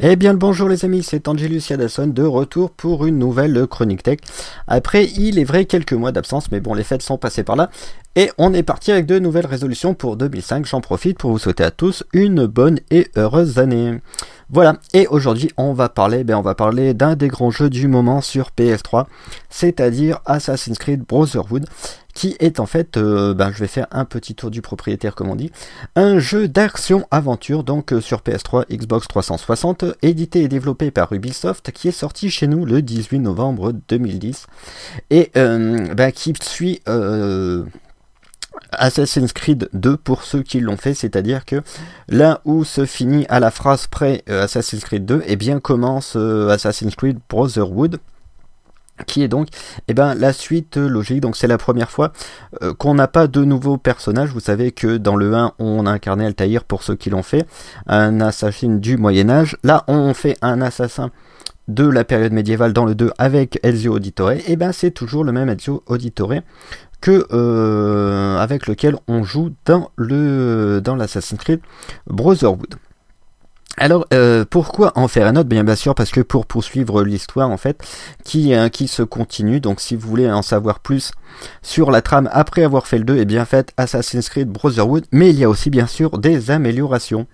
Eh bien le bonjour les amis, c'est Angelus Yadasson de retour pour une nouvelle chronique tech. Après, il est vrai quelques mois d'absence, mais bon, les fêtes sont passées par là. Et on est parti avec de nouvelles résolutions pour 2005. J'en profite pour vous souhaiter à tous une bonne et heureuse année. Voilà, et aujourd'hui on va parler, ben on va parler d'un des grands jeux du moment sur PS3, c'est-à-dire Assassin's Creed Brotherhood, qui est en fait, euh, ben je vais faire un petit tour du propriétaire comme on dit, un jeu d'action-aventure donc euh, sur PS3, Xbox 360, édité et développé par Ubisoft, qui est sorti chez nous le 18 novembre 2010, et euh, ben, qui suit... Assassin's Creed 2 pour ceux qui l'ont fait, c'est-à-dire que là où se finit à la phrase près Assassin's Creed 2, et eh bien commence Assassin's Creed Brotherhood qui est donc eh ben, la suite logique. Donc c'est la première fois euh, qu'on n'a pas de nouveaux personnages. Vous savez que dans le 1, on a incarné Altaïr pour ceux qui l'ont fait, un assassin du Moyen Âge. Là, on fait un assassin de la période médiévale dans le 2 avec Ezio Auditore. Et eh ben c'est toujours le même Ezio Auditore que euh, avec lequel on joue dans le dans l'Assassin's Creed Brotherhood. Alors euh, pourquoi en faire un autre? Bien sûr parce que pour poursuivre l'histoire en fait qui euh, qui se continue? Donc si vous voulez en savoir plus sur la trame après avoir fait le 2, et bien fait Assassin's Creed Brotherhood, mais il y a aussi bien sûr des améliorations.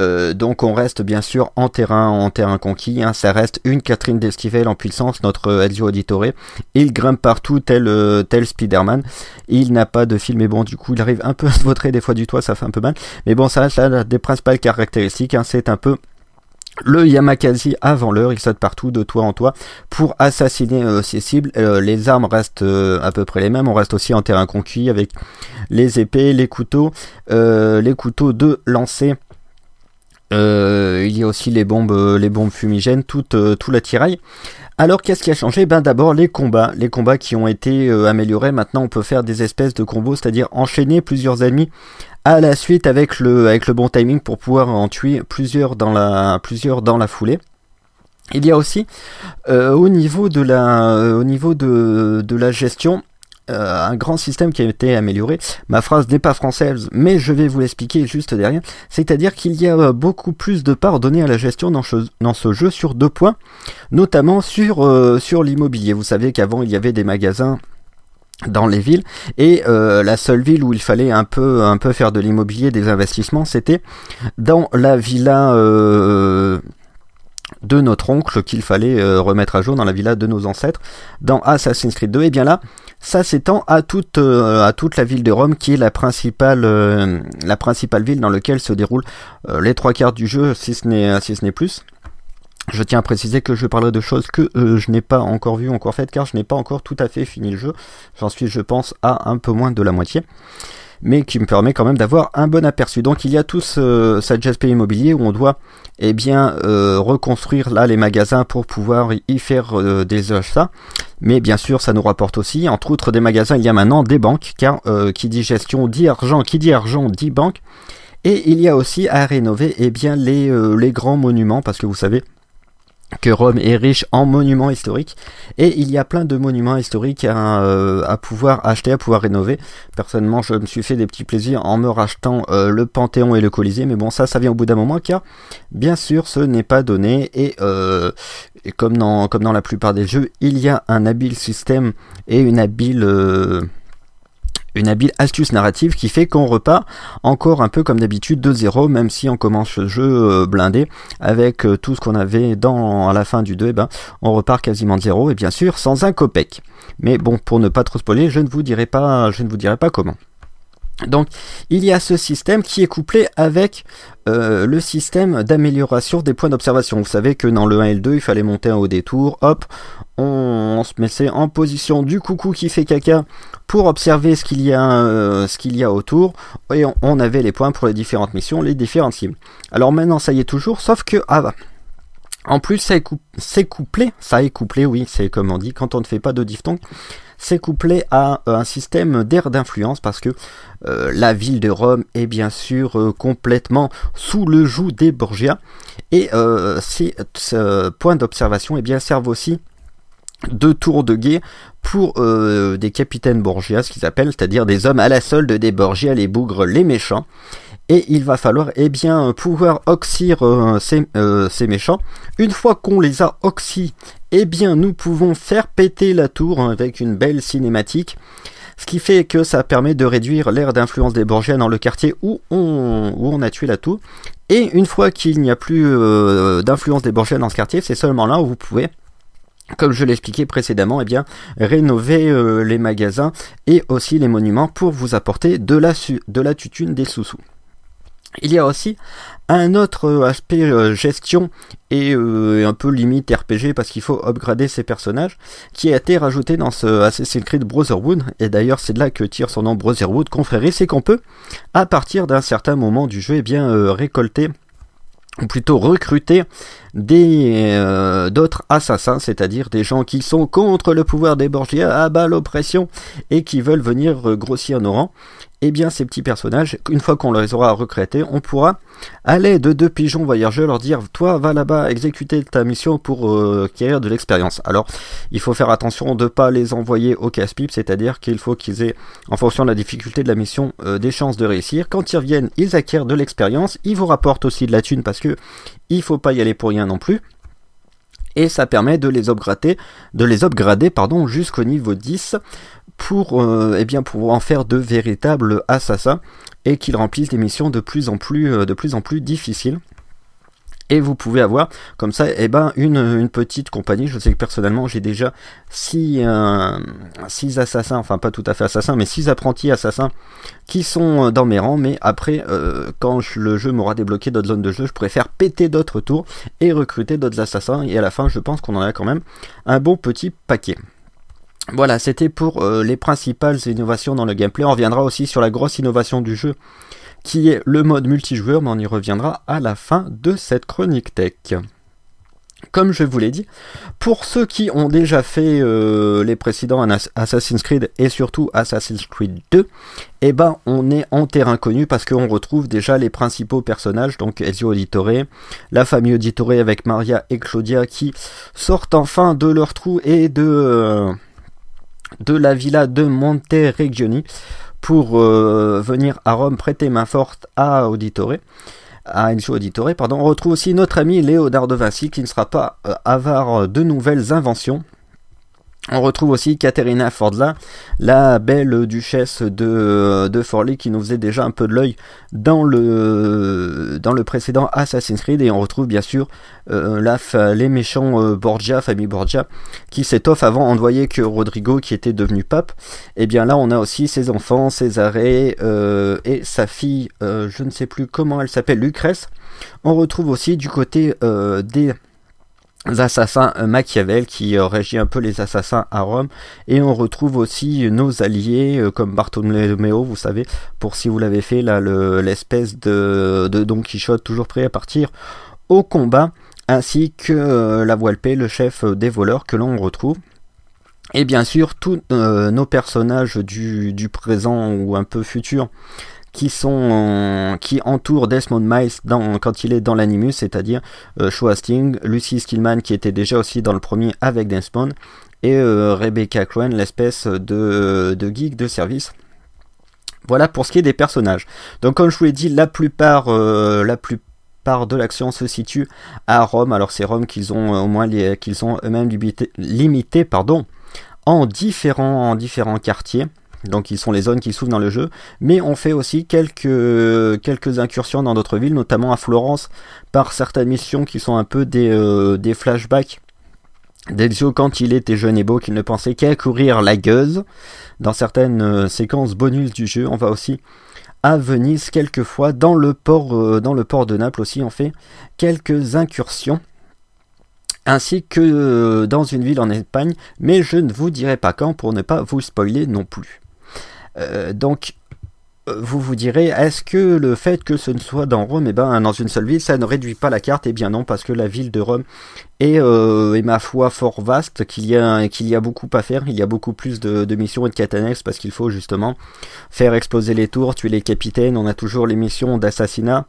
Euh, donc on reste bien sûr en terrain en terrain conquis, hein. ça reste une Catherine d'Esquivel en puissance, notre Ezio Auditore. Il grimpe partout tel euh, tel Spider-Man. Il n'a pas de fil, mais bon du coup il arrive un peu à se vautrer des fois du toit, ça fait un peu mal. Mais bon ça reste là des principales caractéristiques, hein. c'est un peu le Yamakasi avant l'heure, il saute partout de toit en toit pour assassiner euh, ses cibles. Euh, les armes restent euh, à peu près les mêmes. On reste aussi en terrain conquis avec les épées, les couteaux, les couteaux de lancer. il y a aussi les bombes, les bombes fumigènes, tout, tout l'attirail. Alors qu'est-ce qui a changé? Ben d'abord les combats, les combats qui ont été améliorés. Maintenant on peut faire des espèces de combos, c'est-à-dire enchaîner plusieurs ennemis à la suite avec le, avec le bon timing pour pouvoir en tuer plusieurs dans la, plusieurs dans la foulée. Il y a aussi euh, au niveau de la, euh, au niveau de, de la gestion, euh, un grand système qui a été amélioré. Ma phrase n'est pas française, mais je vais vous l'expliquer juste derrière. C'est-à-dire qu'il y a beaucoup plus de parts données à la gestion dans, ce jeu sur deux points, notamment sur, sur l'immobilier. Vous savez qu'avant il y avait des magasins dans les villes. Et euh, la seule ville où il fallait un peu un peu faire de l'immobilier des investissements c'était dans la villa euh, de notre oncle qu'il fallait euh, remettre à jour dans la villa de nos ancêtres dans Assassin's Creed 2 et bien là ça s'étend à toute à toute la ville de Rome qui est la principale la principale ville dans laquelle se déroulent les trois quarts du jeu si ce n'est si ce n'est plus je tiens à préciser que je parlerai de choses que euh, je n'ai pas encore vues, encore faites, car je n'ai pas encore tout à fait fini le jeu. J'en suis, je pense, à un peu moins de la moitié. Mais qui me permet quand même d'avoir un bon aperçu. Donc il y a tout ce, cet aspect immobilier où on doit eh bien euh, reconstruire là les magasins pour pouvoir y faire euh, des achats. Mais bien sûr ça nous rapporte aussi, entre autres des magasins, il y a maintenant des banques, car qui dit gestion dit argent, qui dit argent dit banque. Et il y a aussi à rénover eh bien les, les grands monuments, parce que vous savez, que Rome est riche en monuments historiques. Et il y a plein de monuments historiques à, euh, à pouvoir acheter, à pouvoir rénover. Personnellement, je me suis fait des petits plaisirs en me rachetant euh, le Panthéon et le Colisée, mais bon, ça, ça vient au bout d'un moment car, bien sûr, ce n'est pas donné. Et, euh, comme, dans, comme dans la plupart des jeux, il y a un habile système et une habile une habile astuce narrative qui fait qu'on repart encore un peu comme d'habitude de zéro, même si on commence le jeu euh, blindé avec euh, tout ce qu'on avait dans à la fin du 2, et eh ben, on repart quasiment de zéro et bien sûr sans un copec. Mais bon, pour ne pas trop spoiler, je ne vous dirai pas, je ne vous dirai pas comment. Donc il y a ce système qui est couplé avec euh, le système d'amélioration des points d'observation. Vous savez que dans le 1 et le 2, il fallait monter un haut détour, hop, on, se mettait en position du coucou qui fait caca pour observer ce qu'il y a, euh, autour, et on, avait les points pour les différentes missions, les différentes cibles. Alors maintenant ça y est toujours, sauf que ah bah, en plus c'est couplé, ça est couplé, oui, c'est comme on dit, quand on ne fait pas de diphtongue, c'est couplé à euh, un système d'air d'influence parce que euh, la ville de Rome est bien sûr euh, complètement sous le joug des Borgia et ces points d'observation eh servent aussi de tours de guet pour des capitaines Borgia, ce qu'ils appellent, c'est-à-dire des hommes à la solde des Borgia, les bougres, les méchants. et il va falloir eh pouvoir oxyre ces, ces, méchants. Une fois qu'on les a oxy, eh bien nous pouvons faire péter la tour avec une belle cinématique. Ce qui fait que ça permet de réduire l'aire d'influence des Borgias dans le quartier où on, on a tué la tour. Et une fois qu'il n'y a plus d'influence des Borgias dans ce quartier, c'est seulement là où vous pouvez comme je l'expliquais précédemment, eh bien, rénover euh, les magasins et aussi les monuments pour vous apporter de la, de la tutune des sous-sous. Il y a aussi un autre euh, aspect euh, gestion et un peu limite RPG parce qu'il faut upgrader ses personnages qui a été rajouté dans ce Assassin's Creed Brotherhood. Et d'ailleurs c'est de là que tire son nom Brotherhood confrérie. C'est qu'on peut à partir d'un certain moment du jeu eh bien récolter ou plutôt recruter des euh, d'autres assassins, c'est-à-dire des gens qui sont contre le pouvoir des Borgia, à bas l'oppression et qui veulent venir euh, grossir nos rangs eh bien ces petits personnages, une fois qu'on les aura recréés, on pourra, à l'aide de deux pigeons voyageurs, leur dire toi va là-bas exécuter ta mission pour euh, acquérir de l'expérience. Alors il faut faire attention de ne pas les envoyer au casse-pipe, c'est-à-dire qu'il faut qu'ils aient, en fonction de la difficulté de la mission, euh, des chances de réussir. Quand ils reviennent, ils acquièrent de l'expérience, ils vous rapportent aussi de la thune parce que il faut pas y aller pour rien non plus et ça permet de les upgrader, de les upgrader pardon, jusqu'au niveau 10 pour, euh, eh pour en faire de véritables assassins et qu'ils remplissent des missions de plus en plus, euh, difficiles. Et vous pouvez avoir comme ça eh ben, une, petite compagnie. Je sais que personnellement j'ai déjà 6 euh, six, assassins, enfin pas tout à fait assassins, mais 6 apprentis assassins qui sont dans mes rangs. Mais après, quand le jeu m'aura débloqué d'autres zones de jeu, je pourrais faire péter d'autres tours et recruter d'autres assassins. Et à la fin, je pense qu'on en a quand même un bon petit paquet. Voilà, c'était pour euh, les principales innovations dans le gameplay. On reviendra aussi sur la grosse innovation du jeu, qui est le mode multijoueur, mais on y reviendra à la fin de cette chronique tech. Comme je vous l'ai dit, pour ceux qui ont déjà fait euh, les précédents Assassin's Creed et surtout Assassin's Creed 2, eh ben on est en terrain connu parce qu'on retrouve déjà les principaux personnages, donc Ezio Auditore, la famille Auditore avec Maria et Claudia qui sortent enfin de leur trou et de... Euh, de la villa de Monteregioni pour euh, venir à Rome prêter main forte à Auditore à Enzo Auditore, pardon. On retrouve aussi notre ami Léonard de Vinci qui ne sera pas euh, avare de nouvelles inventions on retrouve aussi Caterina Fordla, la belle duchesse de, de Forley qui nous faisait déjà un peu de l'œil dans le, dans le précédent Assassin's Creed. Et on retrouve bien sûr euh, la, les méchants euh, Borgia, famille Borgia, qui s'étoffent avant. On ne voyait que Rodrigo qui était devenu pape. Et bien là, on a aussi ses enfants, César euh, et sa fille, je ne sais plus comment elle s'appelle, Lucrèce. On retrouve aussi du côté des assassins euh, Machiavel qui euh, régit un peu les assassins à Rome. Et on retrouve aussi nos alliés euh, comme Bartolomeo vous savez pour si vous l'avez fait là l'espèce de, de Don Quichotte toujours prêt à partir au combat ainsi que la Voilpe le chef des voleurs que l'on retrouve. Et bien sûr tous nos personnages du, du présent ou un peu futur qui sont qui entourent Desmond Miles quand il est dans l'animus, c'est-à-dire euh, Sting, Lucy Skillman qui était déjà aussi dans le premier avec Desmond, et euh, Rebecca Crane, l'espèce de, geek de service. Voilà pour ce qui est des personnages. Donc comme je vous l'ai dit, la plupart, euh, de l'action se situe à Rome. Alors c'est Rome qu'ils ont au moins qu'ils ont eux-mêmes limité, limité, pardon, en différents, en différents quartiers donc ils sont les zones qui s'ouvrent dans le jeu, mais on fait aussi quelques, quelques incursions dans d'autres villes, notamment à Florence, par certaines missions qui sont un peu des, euh, des flashbacks d'Elzio quand il était jeune et beau, qu'il ne pensait qu'à courir la gueuse. Dans certaines euh, séquences bonus du jeu, on va aussi à Venise quelquefois, dans le port, euh, dans le port de Naples aussi, on fait quelques incursions ainsi que dans une ville en Espagne, mais je ne vous dirai pas quand pour ne pas vous spoiler non plus. Euh, donc, euh, vous vous direz, est-ce que le fait que ce ne soit dans Rome, et eh ben, dans une seule ville, ça ne réduit pas la carte? Eh bien non, parce que la ville de Rome est, euh, ma foi, fort vaste, qu'il y, a, qu'il y a beaucoup à faire, il y a beaucoup plus de, missions et de quêtes parce qu'il faut justement faire exploser les tours, tuer les capitaines, on a toujours les missions d'assassinat,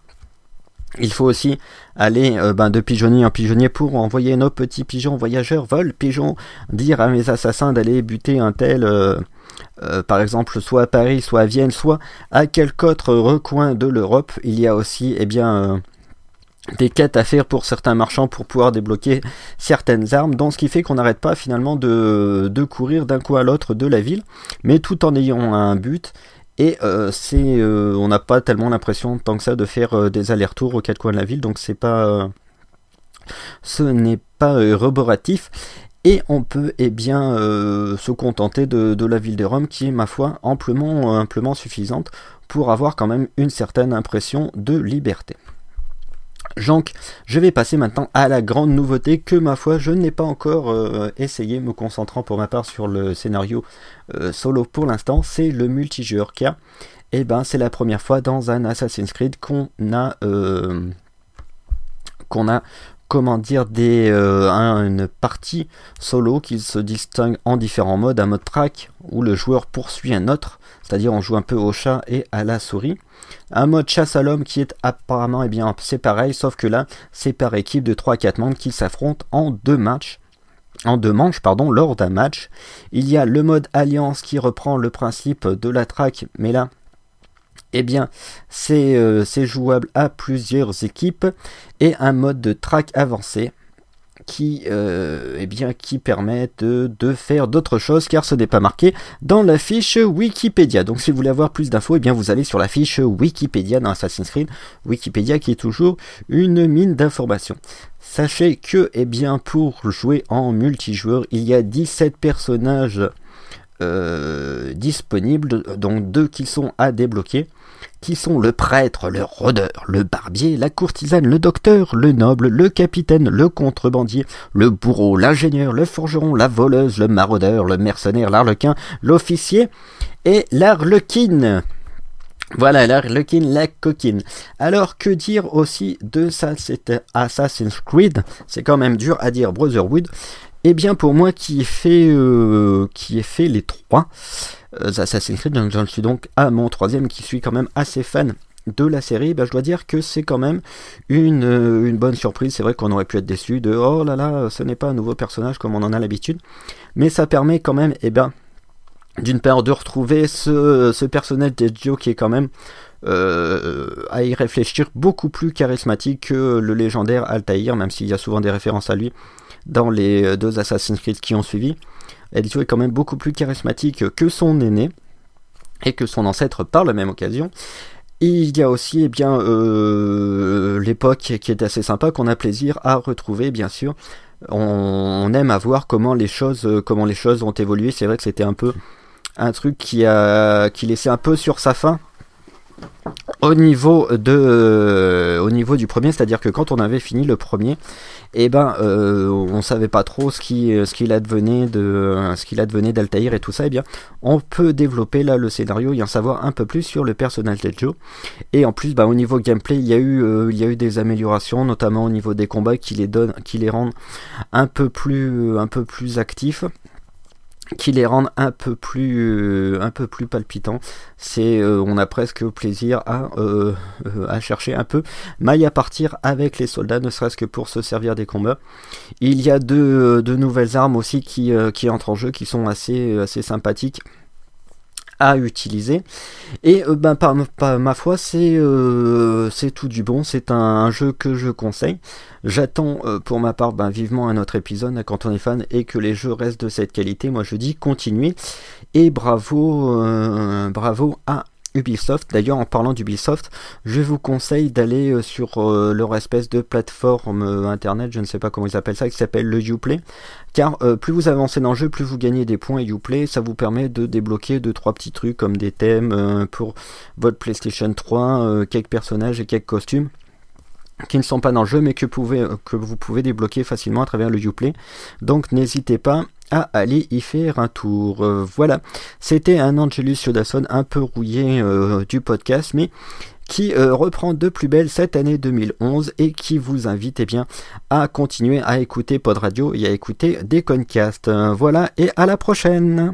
il faut aussi aller ben, de pigeonnier en pigeonnier pour envoyer nos petits pigeons voyageurs, vol pigeons, dire à mes assassins d'aller buter un tel, par exemple soit à Paris, soit à Vienne, soit à quelque autre recoin de l'Europe. Il y a aussi eh bien, des quêtes à faire pour certains marchands pour pouvoir débloquer certaines armes, donc ce qui fait qu'on n'arrête pas finalement de, courir d'un coup à l'autre de la ville, mais tout en ayant un but. Et euh, c'est, euh, on n'a pas tellement l'impression tant que ça de faire euh, des allers-retours aux quatre coins de la ville, donc c'est pas, ce n'est pas reboratif. Et on peut eh bien se contenter de, la ville de Rome qui est ma foi amplement, amplement suffisante pour avoir quand même une certaine impression de liberté. Donc, je vais passer maintenant à la grande nouveauté que, ma foi, je n'ai pas encore euh, essayé, me concentrant pour ma part sur le scénario euh, solo pour l'instant, c'est le multijoueur car, eh ben, c'est la première fois dans un Assassin's Creed qu'on a, euh, qu'on a, comment dire, des, une partie solo qui se distingue en différents modes, un mode track où le joueur poursuit un autre, c'est-à-dire on joue un peu au chat et à la souris. Un mode chasse à l'homme qui est apparemment, eh bien, c'est pareil, sauf que là, c'est par équipe de 3 4 membres qui s'affrontent en deux matchs. En deux manches, pardon, lors d'un match. Il y a le mode alliance qui reprend le principe de la track, mais là, eh bien, c'est euh, jouable à plusieurs équipes. Et un mode de track avancé qui, euh, eh permettent de, faire d'autres choses car ce n'est pas marqué dans la fiche Wikipédia. Donc si vous voulez avoir plus d'infos, eh vous allez sur la fiche Wikipédia dans Assassin's Creed. Wikipédia qui est toujours une mine d'informations. Sachez que eh bien, pour jouer en multijoueur, il y a 17 personnages euh, disponibles, donc deux qui sont à débloquer qui sont le prêtre, le rôdeur, le barbier, la courtisane, le docteur, le noble, le capitaine, le contrebandier, le bourreau, l'ingénieur, le forgeron, la voleuse, le maraudeur, le mercenaire, l'arlequin, l'officier et l'arlequine. Voilà, l'arlequine, la coquine. Alors, que dire aussi de ça Assassin's Creed? C'est quand même dur à dire Brotherhood. Eh bien, pour moi qui ai fait, euh, les trois, euh, Assassin's Creed, j'en suis donc à mon troisième qui suis quand même assez fan de la série, bah, je dois dire que c'est quand même une, euh, une bonne surprise. C'est vrai qu'on aurait pu être déçu de oh là là, ce n'est pas un nouveau personnage comme on en a l'habitude, mais ça permet quand même, eh ben, d'une part de retrouver ce, ce personnage d'Ezio qui est quand même à y réfléchir beaucoup plus charismatique que le légendaire Altaïr, même s'il y a souvent des références à lui dans les deux Assassin's Creed qui ont suivi. Ezio est quand même beaucoup plus charismatique que son aîné et que son ancêtre par la même occasion. il y a aussi eh bien euh, l'époque qui est assez sympa qu'on a plaisir à retrouver bien sûr. On, aime à voir comment les choses comment les choses ont évolué. C'est vrai que c'était un peu un truc qui a qui laissait un peu sur sa fin au niveau de euh, au niveau du premier c'est à dire que quand on avait fini le premier et eh ben euh, on savait pas trop ce qui ce qu'il advenait de ce qu'il advenait d'Altaïr et tout ça eh bien on peut développer là le scénario et en savoir un peu plus sur le personnage de Joe et en plus bah, au niveau gameplay il y a eu euh, il y a eu des améliorations notamment au niveau des combats qui les donnent qui les rendent un peu plus un peu plus actifs qui les rendent un peu plus un peu plus palpitants. C'est euh, on a presque plaisir à, euh, euh, à chercher un peu. Maille à partir avec les soldats ne serait-ce que pour se servir des combats. Il y a de, de nouvelles armes aussi qui, qui entrent en jeu qui sont assez assez sympathiques à utiliser. Et euh, ben, par, ma foi, c'est euh, tout du bon. C'est un, jeu que je conseille. J'attends euh, pour ma part ben, vivement un autre épisode quand on est fan et que les jeux restent de cette qualité. Moi je dis continuez et bravo, bravo à Ubisoft. D'ailleurs, en parlant d'Ubisoft, je vous conseille d'aller euh, sur euh, leur espèce de plateforme euh, internet, je ne sais pas comment ils appellent ça, qui s'appelle le Uplay. Car plus vous avancez dans le jeu, plus vous gagnez des points Uplay. Ça vous permet de débloquer deux trois petits trucs comme des thèmes pour votre PlayStation 3, quelques personnages et quelques costumes qui ne sont pas dans le jeu mais que, que vous pouvez débloquer facilement à travers le Uplay. Donc n'hésitez pas à aller y faire un tour. Euh, voilà, c'était un Angelus Yodasson un peu rouillé euh, du podcast, mais qui euh, reprend de plus belle cette année 2011 et qui vous invite eh bien, à continuer à écouter Pod Radio et à écouter des Concast. voilà, et à la prochaine